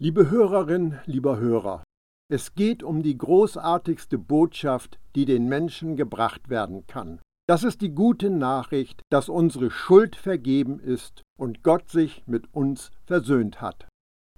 Liebe Hörerin, lieber Hörer, es geht um die großartigste Botschaft, die den Menschen gebracht werden kann. Das ist die gute Nachricht, dass unsere Schuld vergeben ist und Gott sich mit uns versöhnt hat.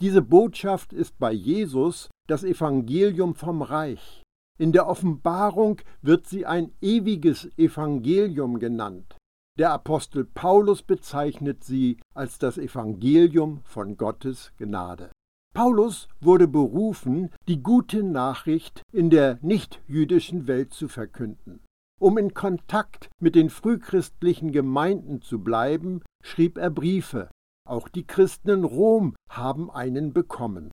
Diese Botschaft ist bei Jesus das Evangelium vom Reich. In der Offenbarung wird sie ein ewiges Evangelium genannt. Der Apostel Paulus bezeichnet sie als das Evangelium von Gottes Gnade. Paulus wurde berufen, die gute Nachricht in der nichtjüdischen Welt zu verkünden. Um in Kontakt mit den frühchristlichen Gemeinden zu bleiben, schrieb er Briefe. Auch die Christen in Rom haben einen bekommen.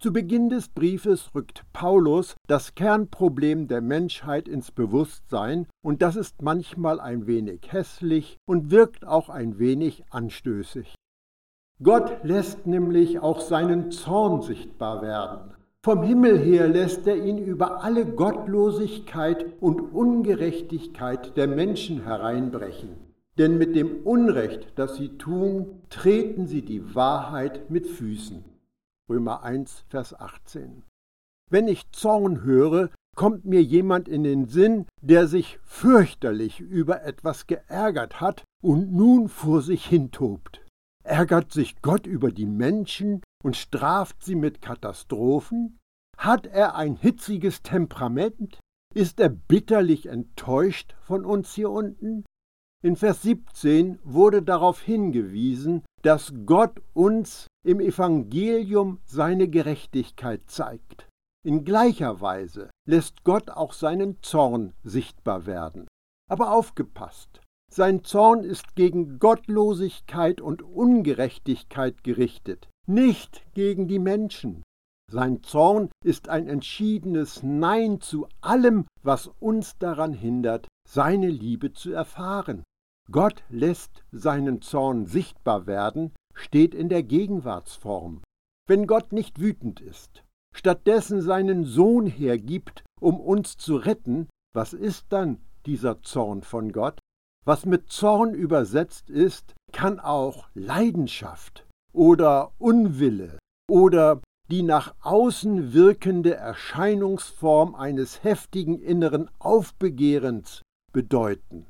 Zu Beginn des Briefes rückt Paulus das Kernproblem der Menschheit ins Bewusstsein, und das ist manchmal ein wenig hässlich und wirkt auch ein wenig anstößig. Gott lässt nämlich auch seinen Zorn sichtbar werden. Vom Himmel her lässt er ihn über alle Gottlosigkeit und Ungerechtigkeit der Menschen hereinbrechen. Denn mit dem Unrecht, das sie tun, treten sie die Wahrheit mit Füßen. Römer 1, Vers 18. Wenn ich Zorn höre, kommt mir jemand in den Sinn, der sich fürchterlich über etwas geärgert hat und nun vor sich hintobt. Ärgert sich Gott über die Menschen und straft sie mit Katastrophen? Hat er ein hitziges Temperament? Ist er bitterlich enttäuscht von uns hier unten? In Vers 17 wurde darauf hingewiesen, dass Gott uns im Evangelium seine Gerechtigkeit zeigt. In gleicher Weise lässt Gott auch seinen Zorn sichtbar werden. Aber aufgepasst, sein Zorn ist gegen Gottlosigkeit und Ungerechtigkeit gerichtet, nicht gegen die Menschen. Sein Zorn ist ein entschiedenes Nein zu allem, was uns daran hindert, seine Liebe zu erfahren. Gott lässt seinen Zorn sichtbar werden, steht in der Gegenwartsform. Wenn Gott nicht wütend ist, stattdessen seinen Sohn hergibt, um uns zu retten, was ist dann dieser Zorn von Gott? Was mit Zorn übersetzt ist, kann auch Leidenschaft oder Unwille oder die nach außen wirkende Erscheinungsform eines heftigen inneren Aufbegehrens bedeuten.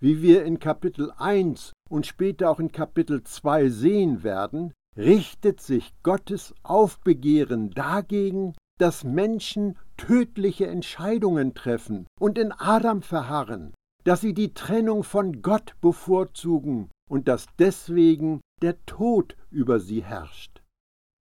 Wie wir in Kapitel 1 und später auch in Kapitel 2 sehen werden, richtet sich Gottes Aufbegehren dagegen, dass Menschen tödliche Entscheidungen treffen und in Adam verharren, dass sie die Trennung von Gott bevorzugen und dass deswegen der Tod über sie herrscht.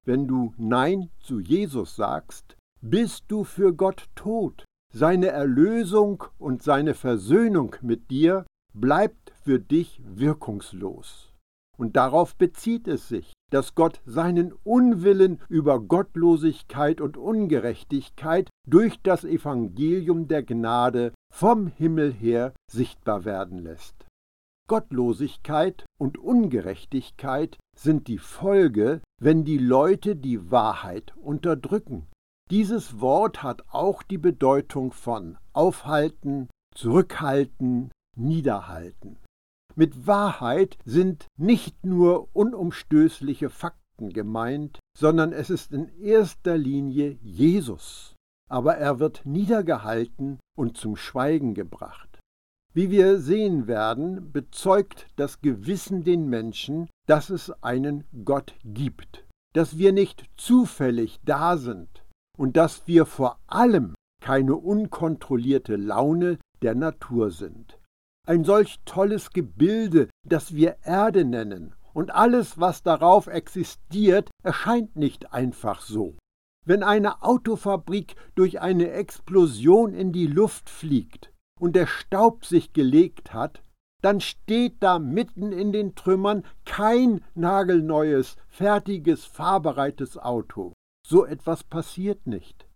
Wenn du Nein zu Jesus sagst, bist du für Gott tot. Seine Erlösung und seine Versöhnung mit dir bleibt für dich wirkungslos. Und darauf bezieht es sich, dass Gott seinen Unwillen über Gottlosigkeit und Ungerechtigkeit durch das Evangelium der Gnade vom Himmel her sichtbar werden lässt. Gottlosigkeit und Ungerechtigkeit sind die Folge, wenn die Leute die Wahrheit unterdrücken. Dieses Wort hat auch die Bedeutung von aufhalten, zurückhalten, niederhalten. Mit Wahrheit sind nicht nur unumstößliche Fakten gemeint, sondern es ist in erster Linie Jesus. Aber er wird niedergehalten und zum Schweigen gebracht. Wie wir sehen werden, bezeugt das Gewissen den Menschen, dass es einen Gott gibt, dass wir nicht zufällig da sind und dass wir vor allem keine unkontrollierte Laune der Natur sind ein solch tolles Gebilde, das wir Erde nennen, und alles, was darauf existiert, erscheint nicht einfach so. Wenn eine Autofabrik durch eine Explosion in die Luft fliegt und der Staub sich gelegt hat, dann steht da mitten in den Trümmern kein nagelneues, fertiges, fahrbereites Auto. So etwas passiert nicht.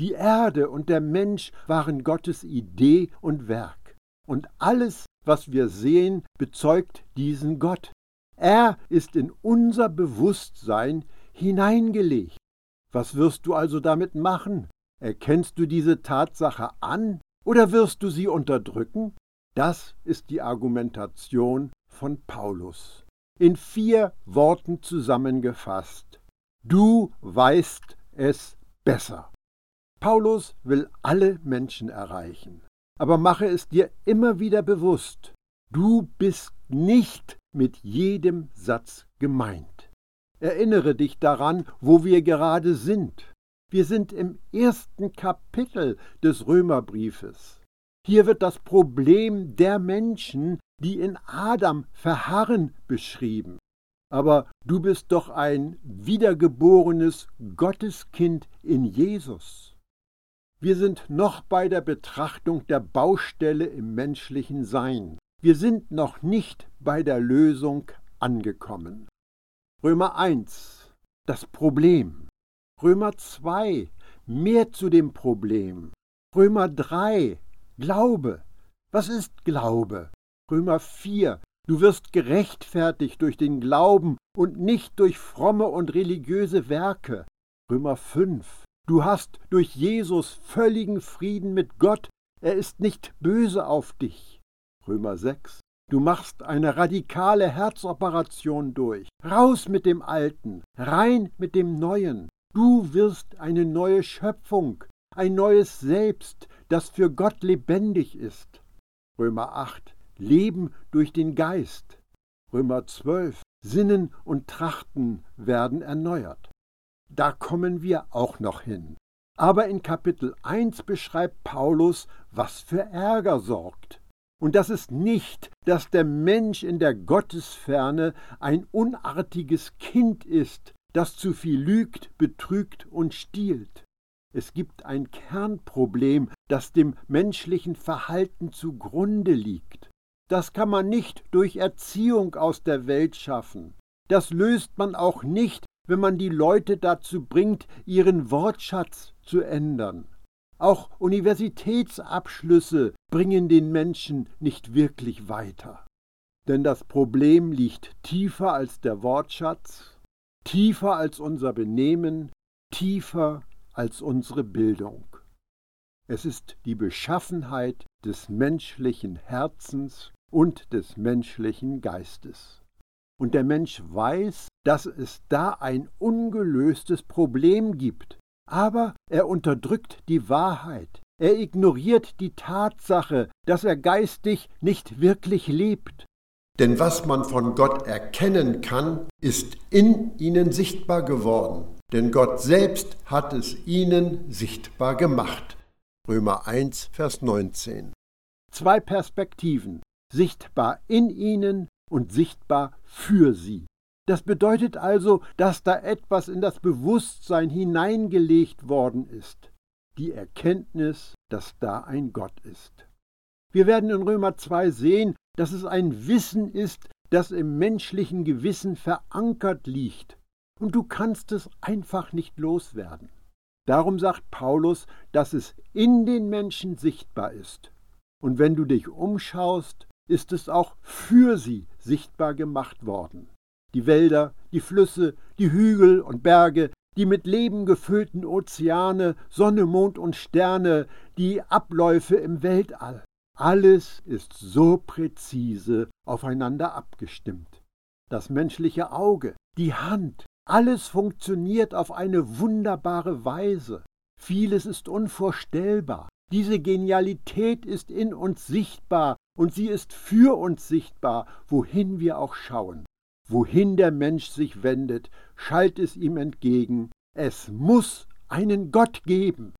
Die Erde und der Mensch waren Gottes Idee und Werk. Und alles, was wir sehen, bezeugt diesen Gott. Er ist in unser Bewusstsein hineingelegt. Was wirst du also damit machen? Erkennst du diese Tatsache an oder wirst du sie unterdrücken? Das ist die Argumentation von Paulus. In vier Worten zusammengefasst. Du weißt es besser. Paulus will alle Menschen erreichen. Aber mache es dir immer wieder bewusst, du bist nicht mit jedem Satz gemeint. Erinnere dich daran, wo wir gerade sind. Wir sind im ersten Kapitel des Römerbriefes. Hier wird das Problem der Menschen, die in Adam verharren, beschrieben. Aber du bist doch ein wiedergeborenes Gotteskind in Jesus. Wir sind noch bei der Betrachtung der Baustelle im menschlichen Sein. Wir sind noch nicht bei der Lösung angekommen. Römer 1. Das Problem. Römer 2. Mehr zu dem Problem. Römer 3. Glaube. Was ist Glaube? Römer 4. Du wirst gerechtfertigt durch den Glauben und nicht durch fromme und religiöse Werke. Römer 5. Du hast durch Jesus völligen Frieden mit Gott. Er ist nicht böse auf dich. Römer 6. Du machst eine radikale Herzoperation durch. Raus mit dem Alten, rein mit dem Neuen. Du wirst eine neue Schöpfung, ein neues Selbst, das für Gott lebendig ist. Römer 8. Leben durch den Geist. Römer 12. Sinnen und Trachten werden erneuert. Da kommen wir auch noch hin. Aber in Kapitel 1 beschreibt Paulus, was für Ärger sorgt. Und das ist nicht, dass der Mensch in der Gottesferne ein unartiges Kind ist, das zu viel lügt, betrügt und stiehlt. Es gibt ein Kernproblem, das dem menschlichen Verhalten zugrunde liegt. Das kann man nicht durch Erziehung aus der Welt schaffen. Das löst man auch nicht wenn man die Leute dazu bringt, ihren Wortschatz zu ändern. Auch Universitätsabschlüsse bringen den Menschen nicht wirklich weiter. Denn das Problem liegt tiefer als der Wortschatz, tiefer als unser Benehmen, tiefer als unsere Bildung. Es ist die Beschaffenheit des menschlichen Herzens und des menschlichen Geistes. Und der Mensch weiß, dass es da ein ungelöstes Problem gibt. Aber er unterdrückt die Wahrheit. Er ignoriert die Tatsache, dass er geistig nicht wirklich lebt. Denn was man von Gott erkennen kann, ist in ihnen sichtbar geworden. Denn Gott selbst hat es ihnen sichtbar gemacht. Römer 1, Vers 19. Zwei Perspektiven, sichtbar in ihnen und sichtbar für sie. Das bedeutet also, dass da etwas in das Bewusstsein hineingelegt worden ist, die Erkenntnis, dass da ein Gott ist. Wir werden in Römer 2 sehen, dass es ein Wissen ist, das im menschlichen Gewissen verankert liegt, und du kannst es einfach nicht loswerden. Darum sagt Paulus, dass es in den Menschen sichtbar ist. Und wenn du dich umschaust, ist es auch für sie sichtbar gemacht worden. Die Wälder, die Flüsse, die Hügel und Berge, die mit Leben gefüllten Ozeane, Sonne, Mond und Sterne, die Abläufe im Weltall. Alles ist so präzise aufeinander abgestimmt. Das menschliche Auge, die Hand, alles funktioniert auf eine wunderbare Weise. Vieles ist unvorstellbar. Diese Genialität ist in uns sichtbar und sie ist für uns sichtbar, wohin wir auch schauen. Wohin der Mensch sich wendet, schallt es ihm entgegen, es muss einen Gott geben.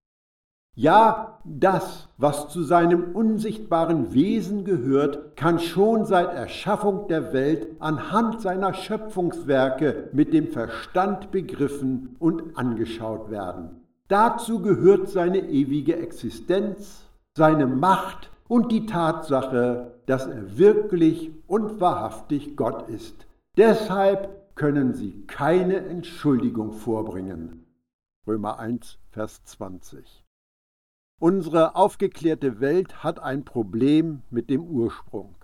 Ja, das, was zu seinem unsichtbaren Wesen gehört, kann schon seit Erschaffung der Welt anhand seiner Schöpfungswerke mit dem Verstand begriffen und angeschaut werden. Dazu gehört seine ewige Existenz, seine Macht und die Tatsache, dass er wirklich und wahrhaftig Gott ist. Deshalb können sie keine Entschuldigung vorbringen. Römer 1, Vers 20. Unsere aufgeklärte Welt hat ein Problem mit dem Ursprung.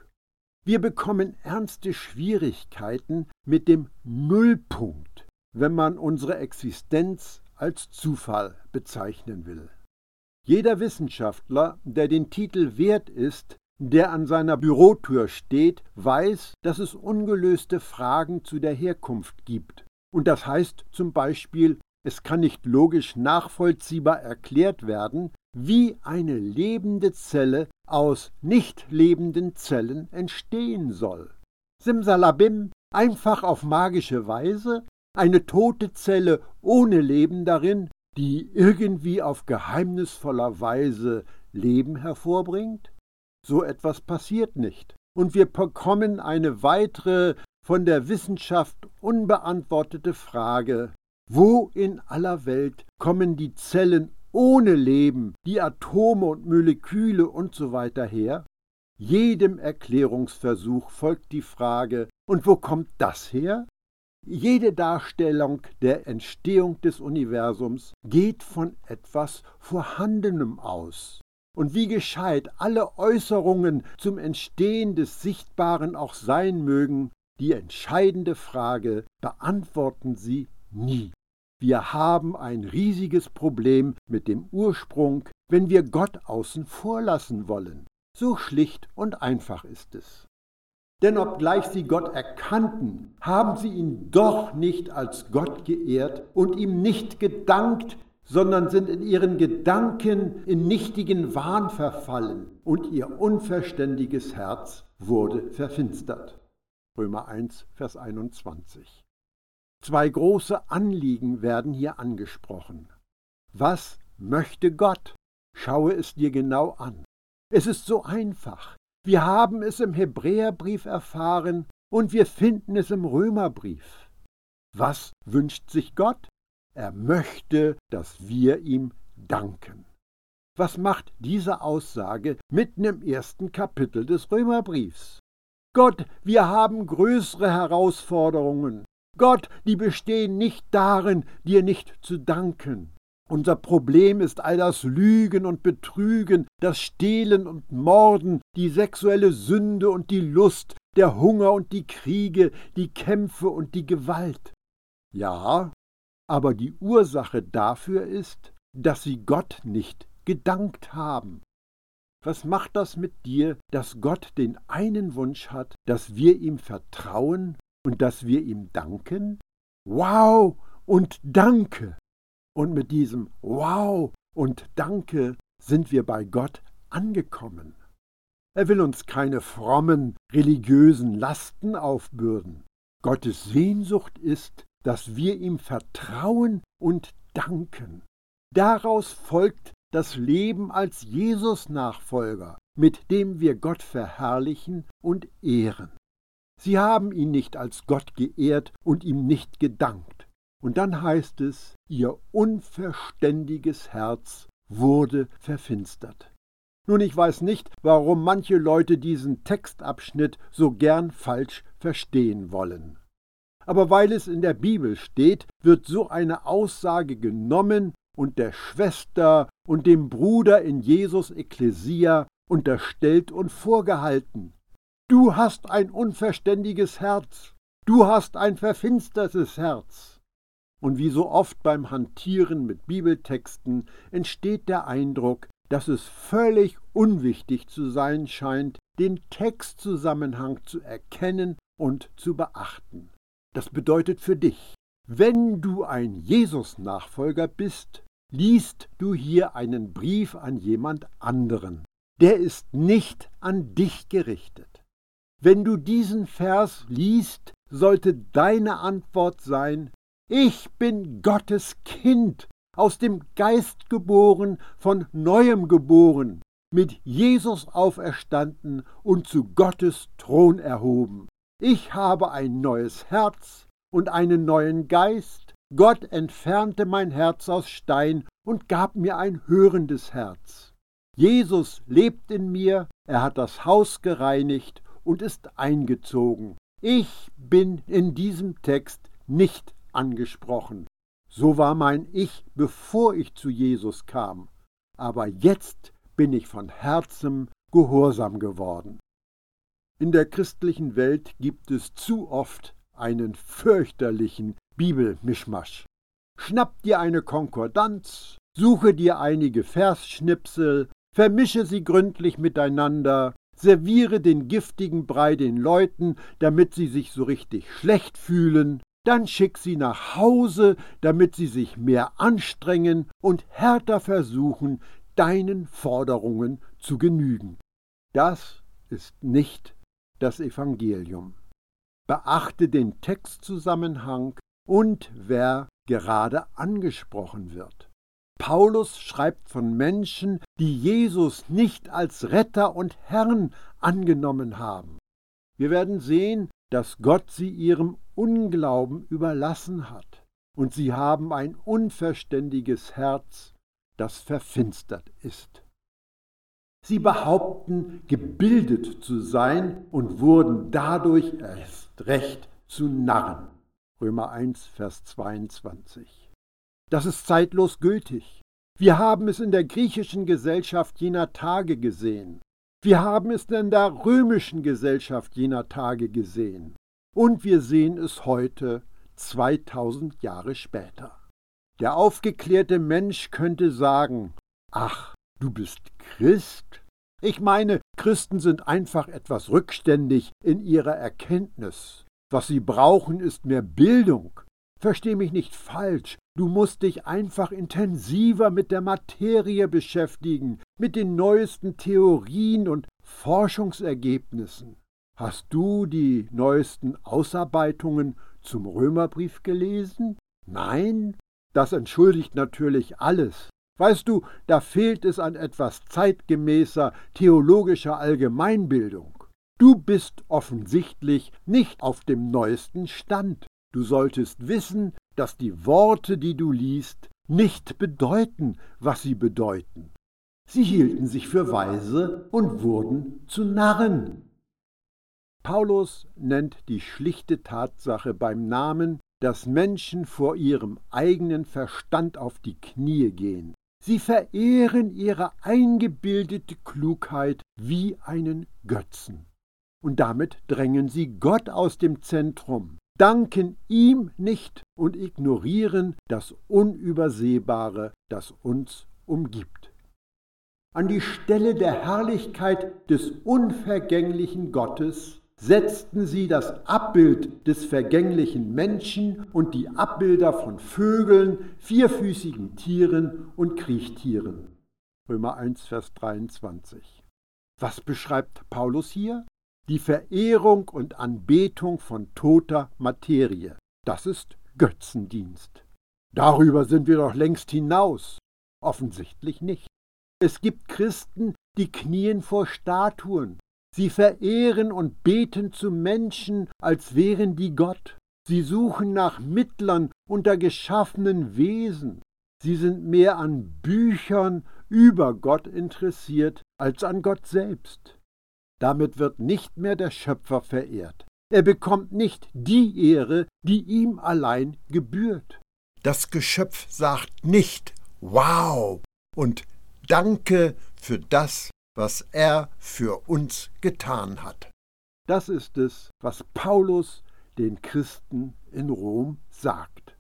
Wir bekommen ernste Schwierigkeiten mit dem Nullpunkt, wenn man unsere Existenz als Zufall bezeichnen will. Jeder Wissenschaftler, der den Titel wert ist, der an seiner Bürotür steht, weiß, dass es ungelöste Fragen zu der Herkunft gibt. Und das heißt zum Beispiel, es kann nicht logisch nachvollziehbar erklärt werden, wie eine lebende Zelle aus nicht lebenden Zellen entstehen soll. Simsalabim, einfach auf magische Weise, eine tote Zelle ohne Leben darin, die irgendwie auf geheimnisvoller Weise Leben hervorbringt? So etwas passiert nicht. Und wir bekommen eine weitere von der Wissenschaft unbeantwortete Frage, wo in aller Welt kommen die Zellen ohne Leben, die Atome und Moleküle und so weiter her? Jedem Erklärungsversuch folgt die Frage, und wo kommt das her? Jede Darstellung der Entstehung des Universums geht von etwas Vorhandenem aus. Und wie gescheit alle Äußerungen zum Entstehen des Sichtbaren auch sein mögen, die entscheidende Frage beantworten sie nie. Wir haben ein riesiges Problem mit dem Ursprung, wenn wir Gott außen vor lassen wollen. So schlicht und einfach ist es. Denn obgleich sie Gott erkannten, haben sie ihn doch nicht als Gott geehrt und ihm nicht gedankt, sondern sind in ihren Gedanken in nichtigen Wahn verfallen und ihr unverständiges Herz wurde verfinstert. Römer 1, Vers 21. Zwei große Anliegen werden hier angesprochen. Was möchte Gott? Schaue es dir genau an. Es ist so einfach. Wir haben es im Hebräerbrief erfahren und wir finden es im Römerbrief. Was wünscht sich Gott? Er möchte, dass wir ihm danken. Was macht diese Aussage mitten im ersten Kapitel des Römerbriefs? Gott, wir haben größere Herausforderungen. Gott, die bestehen nicht darin, dir nicht zu danken. Unser Problem ist all das Lügen und Betrügen, das Stehlen und Morden, die sexuelle Sünde und die Lust, der Hunger und die Kriege, die Kämpfe und die Gewalt. Ja, aber die Ursache dafür ist, dass sie Gott nicht gedankt haben. Was macht das mit dir, dass Gott den einen Wunsch hat, dass wir ihm vertrauen und dass wir ihm danken? Wow und danke. Und mit diesem Wow und danke sind wir bei Gott angekommen. Er will uns keine frommen, religiösen Lasten aufbürden. Gottes Sehnsucht ist, dass wir ihm vertrauen und danken. Daraus folgt das Leben als Jesus-Nachfolger, mit dem wir Gott verherrlichen und ehren. Sie haben ihn nicht als Gott geehrt und ihm nicht gedankt. Und dann heißt es, ihr unverständiges Herz wurde verfinstert. Nun, ich weiß nicht, warum manche Leute diesen Textabschnitt so gern falsch verstehen wollen. Aber weil es in der Bibel steht, wird so eine Aussage genommen und der Schwester und dem Bruder in Jesus Ekklesia unterstellt und vorgehalten. Du hast ein unverständiges Herz. Du hast ein verfinstertes Herz. Und wie so oft beim Hantieren mit Bibeltexten entsteht der Eindruck, dass es völlig unwichtig zu sein scheint, den Textzusammenhang zu erkennen und zu beachten. Das bedeutet für dich, wenn du ein Jesus-Nachfolger bist, liest du hier einen Brief an jemand anderen. Der ist nicht an dich gerichtet. Wenn du diesen Vers liest, sollte deine Antwort sein, ich bin Gottes Kind, aus dem Geist geboren, von neuem geboren, mit Jesus auferstanden und zu Gottes Thron erhoben. Ich habe ein neues Herz und einen neuen Geist. Gott entfernte mein Herz aus Stein und gab mir ein hörendes Herz. Jesus lebt in mir, er hat das Haus gereinigt und ist eingezogen. Ich bin in diesem Text nicht angesprochen. So war mein Ich, bevor ich zu Jesus kam. Aber jetzt bin ich von Herzen gehorsam geworden. In der christlichen Welt gibt es zu oft einen fürchterlichen Bibelmischmasch. Schnapp dir eine Konkordanz, suche dir einige Versschnipsel, vermische sie gründlich miteinander, serviere den giftigen Brei den Leuten, damit sie sich so richtig schlecht fühlen, dann schick sie nach Hause, damit sie sich mehr anstrengen und härter versuchen, deinen Forderungen zu genügen. Das ist nicht das Evangelium. Beachte den Textzusammenhang und wer gerade angesprochen wird. Paulus schreibt von Menschen, die Jesus nicht als Retter und Herrn angenommen haben. Wir werden sehen, dass Gott sie ihrem Unglauben überlassen hat, und sie haben ein unverständiges Herz, das verfinstert ist. Sie behaupten, gebildet zu sein und wurden dadurch erst recht zu Narren. Römer 1, Vers 22. Das ist zeitlos gültig. Wir haben es in der griechischen Gesellschaft jener Tage gesehen. Wir haben es in der römischen Gesellschaft jener Tage gesehen. Und wir sehen es heute, 2000 Jahre später. Der aufgeklärte Mensch könnte sagen, ach, du bist Christ? Ich meine, Christen sind einfach etwas rückständig in ihrer Erkenntnis. Was sie brauchen, ist mehr Bildung. Versteh mich nicht falsch, du musst dich einfach intensiver mit der Materie beschäftigen, mit den neuesten Theorien und Forschungsergebnissen. Hast du die neuesten Ausarbeitungen zum Römerbrief gelesen? Nein? Das entschuldigt natürlich alles. Weißt du, da fehlt es an etwas zeitgemäßer theologischer Allgemeinbildung. Du bist offensichtlich nicht auf dem neuesten Stand. Du solltest wissen, dass die Worte, die du liest, nicht bedeuten, was sie bedeuten. Sie hielten sich für weise und wurden zu Narren. Paulus nennt die schlichte Tatsache beim Namen, dass Menschen vor ihrem eigenen Verstand auf die Knie gehen. Sie verehren ihre eingebildete Klugheit wie einen Götzen. Und damit drängen sie Gott aus dem Zentrum, danken ihm nicht und ignorieren das Unübersehbare, das uns umgibt. An die Stelle der Herrlichkeit des unvergänglichen Gottes setzten sie das Abbild des vergänglichen Menschen und die Abbilder von Vögeln, vierfüßigen Tieren und Kriechtieren. Römer 1, Vers 23. Was beschreibt Paulus hier? Die Verehrung und Anbetung von toter Materie. Das ist Götzendienst. Darüber sind wir doch längst hinaus. Offensichtlich nicht. Es gibt Christen, die knien vor Statuen, Sie verehren und beten zu Menschen, als wären die Gott. Sie suchen nach Mittlern unter geschaffenen Wesen. Sie sind mehr an Büchern über Gott interessiert als an Gott selbst. Damit wird nicht mehr der Schöpfer verehrt. Er bekommt nicht die Ehre, die ihm allein gebührt. Das Geschöpf sagt nicht Wow und Danke für das, was er für uns getan hat. Das ist es, was Paulus den Christen in Rom sagt.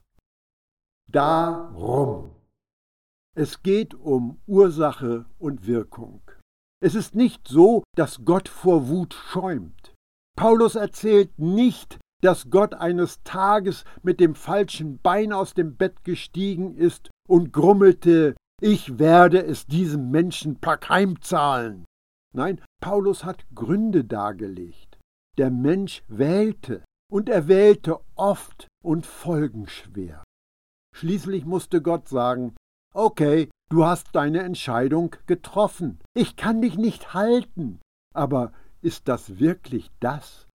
Darum. Es geht um Ursache und Wirkung. Es ist nicht so, dass Gott vor Wut schäumt. Paulus erzählt nicht, dass Gott eines Tages mit dem falschen Bein aus dem Bett gestiegen ist und grummelte ich werde es diesem Menschenpack heimzahlen. Nein, Paulus hat Gründe dargelegt. Der Mensch wählte, und er wählte oft und folgenschwer. Schließlich musste Gott sagen, okay, du hast deine Entscheidung getroffen, ich kann dich nicht halten, aber ist das wirklich das,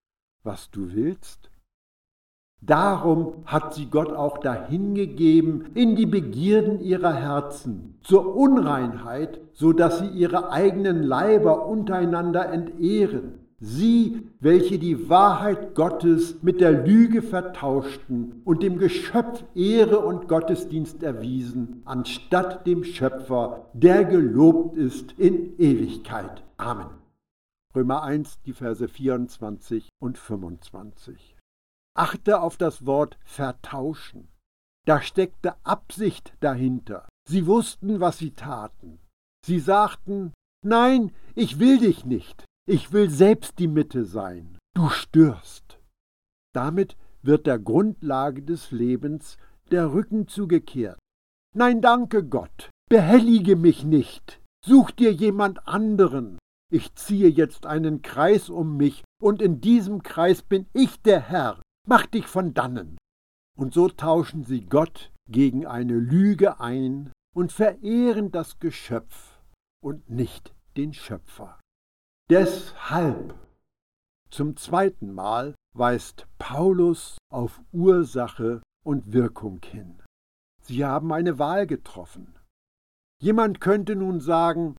was du willst? Darum hat sie Gott auch dahingegeben in die Begierden ihrer Herzen, zur Unreinheit, so dass sie ihre eigenen Leiber untereinander entehren. Sie, welche die Wahrheit Gottes mit der Lüge vertauschten und dem Geschöpf Ehre und Gottesdienst erwiesen, anstatt dem Schöpfer, der gelobt ist in Ewigkeit. Amen. Römer 1, die Verse 24 und 25. Achte auf das Wort vertauschen. Da steckte Absicht dahinter. Sie wussten, was sie taten. Sie sagten, Nein, ich will dich nicht. Ich will selbst die Mitte sein. Du störst. Damit wird der Grundlage des Lebens der Rücken zugekehrt. Nein, danke Gott, behellige mich nicht, such dir jemand anderen. Ich ziehe jetzt einen Kreis um mich, und in diesem Kreis bin ich der Herr, mach dich von dannen. Und so tauschen sie Gott gegen eine Lüge ein und verehren das Geschöpf und nicht den Schöpfer. Deshalb zum zweiten Mal weist Paulus auf Ursache und Wirkung hin. Sie haben eine Wahl getroffen. Jemand könnte nun sagen,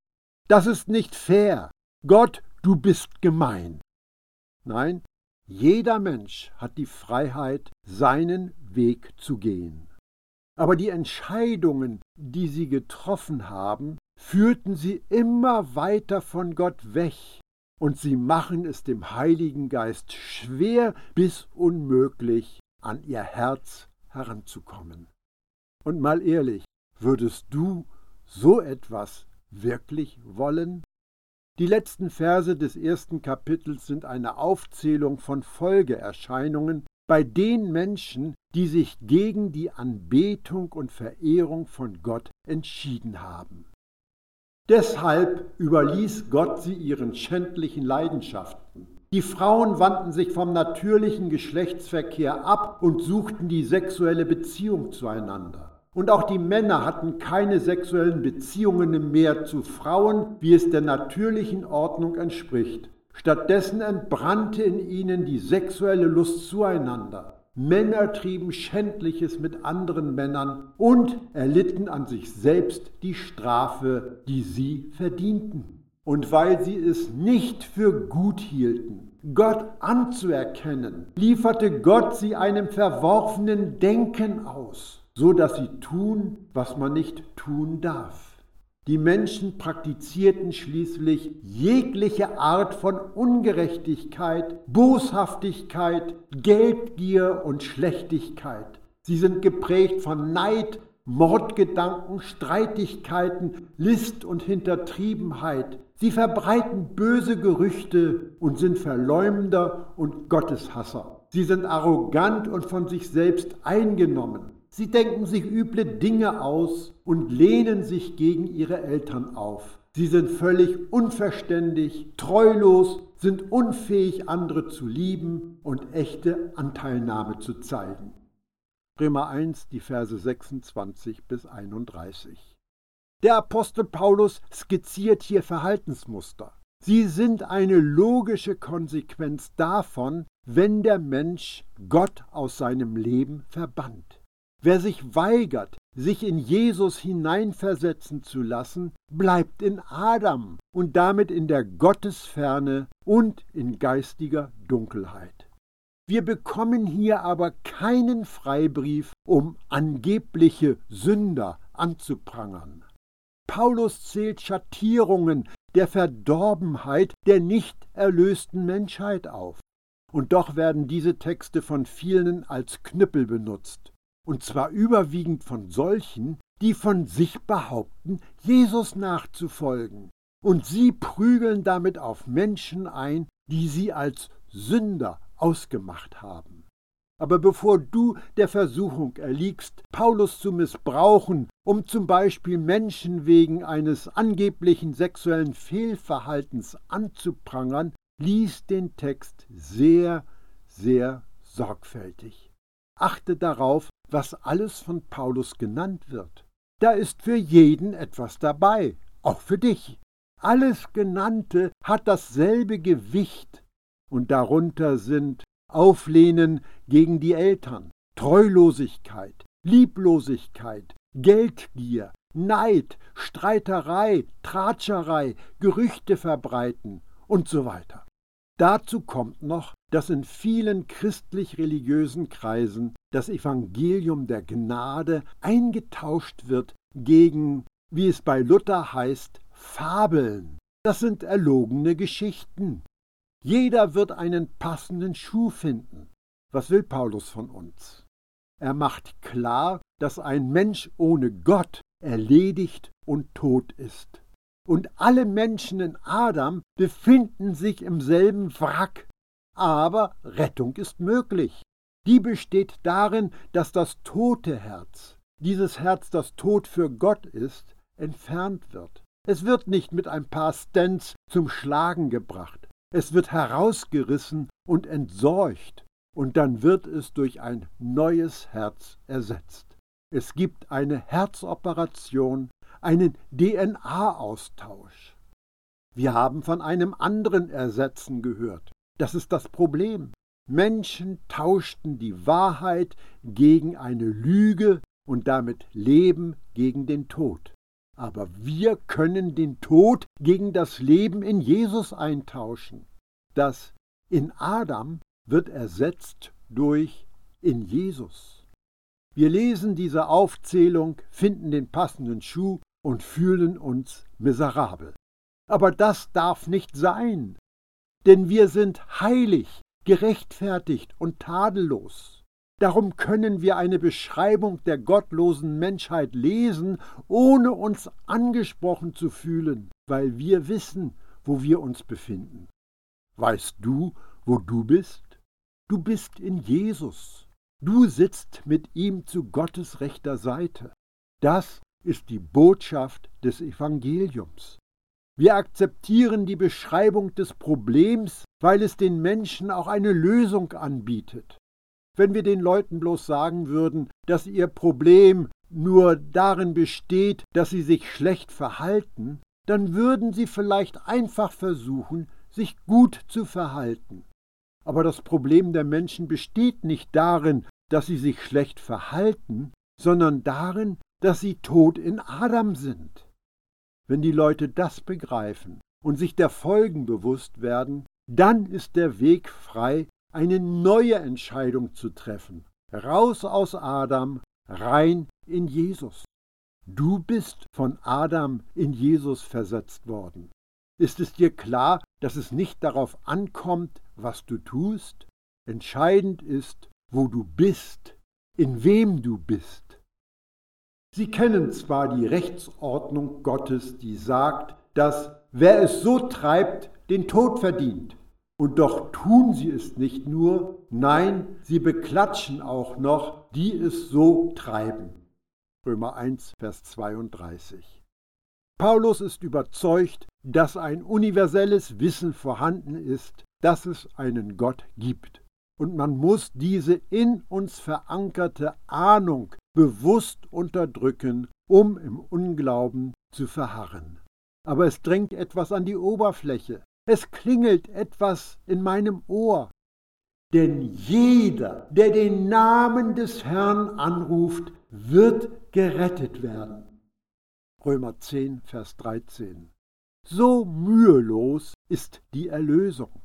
das ist nicht fair. Gott, du bist gemein. Nein, jeder Mensch hat die Freiheit, seinen Weg zu gehen. Aber die Entscheidungen, die sie getroffen haben, führten sie immer weiter von Gott weg, und sie machen es dem Heiligen Geist schwer bis unmöglich, an ihr Herz heranzukommen. Und mal ehrlich, würdest du so etwas wirklich wollen? Die letzten Verse des ersten Kapitels sind eine Aufzählung von Folgeerscheinungen bei den Menschen, die sich gegen die Anbetung und Verehrung von Gott entschieden haben. Deshalb überließ Gott sie ihren schändlichen Leidenschaften. Die Frauen wandten sich vom natürlichen Geschlechtsverkehr ab und suchten die sexuelle Beziehung zueinander. Und auch die Männer hatten keine sexuellen Beziehungen mehr zu Frauen, wie es der natürlichen Ordnung entspricht. Stattdessen entbrannte in ihnen die sexuelle Lust zueinander. Männer trieben Schändliches mit anderen Männern und erlitten an sich selbst die Strafe, die sie verdienten. Und weil sie es nicht für gut hielten, Gott anzuerkennen, lieferte Gott sie einem verworfenen Denken aus so dass sie tun, was man nicht tun darf. Die Menschen praktizierten schließlich jegliche Art von Ungerechtigkeit, Boshaftigkeit, Geldgier und Schlechtigkeit. Sie sind geprägt von Neid, Mordgedanken, Streitigkeiten, List und Hintertriebenheit. Sie verbreiten böse Gerüchte und sind Verleumder und Gotteshasser. Sie sind arrogant und von sich selbst eingenommen. Sie denken sich üble Dinge aus und lehnen sich gegen ihre Eltern auf. Sie sind völlig unverständig, treulos, sind unfähig, andere zu lieben und echte Anteilnahme zu zeigen. Römer 1, die Verse 26 bis 31. Der Apostel Paulus skizziert hier Verhaltensmuster. Sie sind eine logische Konsequenz davon, wenn der Mensch Gott aus seinem Leben verbannt. Wer sich weigert, sich in Jesus hineinversetzen zu lassen, bleibt in Adam und damit in der Gottesferne und in geistiger Dunkelheit. Wir bekommen hier aber keinen Freibrief, um angebliche Sünder anzuprangern. Paulus zählt Schattierungen der Verdorbenheit der nicht erlösten Menschheit auf. Und doch werden diese Texte von vielen als Knüppel benutzt und zwar überwiegend von solchen, die von sich behaupten, Jesus nachzufolgen. Und sie prügeln damit auf Menschen ein, die sie als Sünder ausgemacht haben. Aber bevor du der Versuchung erliegst, Paulus zu missbrauchen, um zum Beispiel Menschen wegen eines angeblichen sexuellen Fehlverhaltens anzuprangern, lies den Text sehr, sehr sorgfältig. Achte darauf, was alles von Paulus genannt wird. Da ist für jeden etwas dabei, auch für dich. Alles Genannte hat dasselbe Gewicht, und darunter sind Auflehnen gegen die Eltern, Treulosigkeit, Lieblosigkeit, Geldgier, Neid, Streiterei, Tratscherei, Gerüchte verbreiten und so weiter. Dazu kommt noch, dass in vielen christlich-religiösen Kreisen das Evangelium der Gnade eingetauscht wird gegen, wie es bei Luther heißt, Fabeln. Das sind erlogene Geschichten. Jeder wird einen passenden Schuh finden. Was will Paulus von uns? Er macht klar, dass ein Mensch ohne Gott erledigt und tot ist und alle Menschen in Adam befinden sich im selben Wrack. Aber Rettung ist möglich. Die besteht darin, dass das tote Herz, dieses Herz, das tot für Gott ist, entfernt wird. Es wird nicht mit ein paar Stents zum Schlagen gebracht. Es wird herausgerissen und entsorgt, und dann wird es durch ein neues Herz ersetzt. Es gibt eine Herzoperation, einen DNA-Austausch. Wir haben von einem anderen Ersetzen gehört. Das ist das Problem. Menschen tauschten die Wahrheit gegen eine Lüge und damit Leben gegen den Tod. Aber wir können den Tod gegen das Leben in Jesus eintauschen. Das in Adam wird ersetzt durch in Jesus. Wir lesen diese Aufzählung, finden den passenden Schuh und fühlen uns miserabel. Aber das darf nicht sein, denn wir sind heilig, gerechtfertigt und tadellos. Darum können wir eine Beschreibung der gottlosen Menschheit lesen, ohne uns angesprochen zu fühlen, weil wir wissen, wo wir uns befinden. Weißt du, wo du bist? Du bist in Jesus. Du sitzt mit ihm zu Gottes rechter Seite. Das ist die Botschaft des Evangeliums. Wir akzeptieren die Beschreibung des Problems, weil es den Menschen auch eine Lösung anbietet. Wenn wir den Leuten bloß sagen würden, dass ihr Problem nur darin besteht, dass sie sich schlecht verhalten, dann würden sie vielleicht einfach versuchen, sich gut zu verhalten. Aber das Problem der Menschen besteht nicht darin, dass sie sich schlecht verhalten, sondern darin, dass sie tot in Adam sind. Wenn die Leute das begreifen und sich der Folgen bewusst werden, dann ist der Weg frei, eine neue Entscheidung zu treffen. Raus aus Adam, rein in Jesus. Du bist von Adam in Jesus versetzt worden. Ist es dir klar, dass es nicht darauf ankommt, was du tust? Entscheidend ist, wo du bist, in wem du bist. Sie kennen zwar die Rechtsordnung Gottes, die sagt, dass wer es so treibt, den Tod verdient. Und doch tun sie es nicht nur, nein, sie beklatschen auch noch, die es so treiben. Römer 1, Vers 32. Paulus ist überzeugt, dass ein universelles Wissen vorhanden ist, dass es einen Gott gibt. Und man muss diese in uns verankerte Ahnung bewusst unterdrücken, um im Unglauben zu verharren. Aber es drängt etwas an die Oberfläche. Es klingelt etwas in meinem Ohr. Denn jeder, der den Namen des Herrn anruft, wird gerettet werden. Römer 10, Vers 13. So mühelos ist die Erlösung.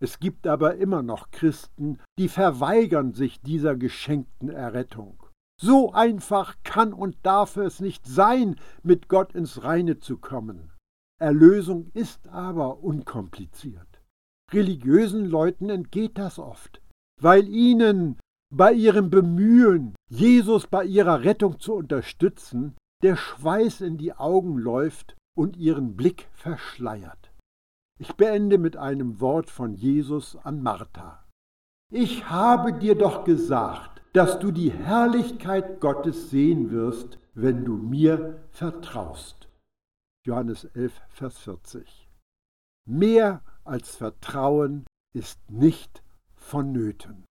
Es gibt aber immer noch Christen, die verweigern sich dieser geschenkten Errettung. So einfach kann und darf es nicht sein, mit Gott ins Reine zu kommen. Erlösung ist aber unkompliziert. Religiösen Leuten entgeht das oft, weil ihnen bei ihrem Bemühen, Jesus bei ihrer Rettung zu unterstützen, der Schweiß in die Augen läuft und ihren Blick verschleiert. Ich beende mit einem Wort von Jesus an Martha. Ich habe dir doch gesagt, dass du die Herrlichkeit Gottes sehen wirst, wenn du mir vertraust. Johannes 11, Vers 40. Mehr als Vertrauen ist nicht vonnöten.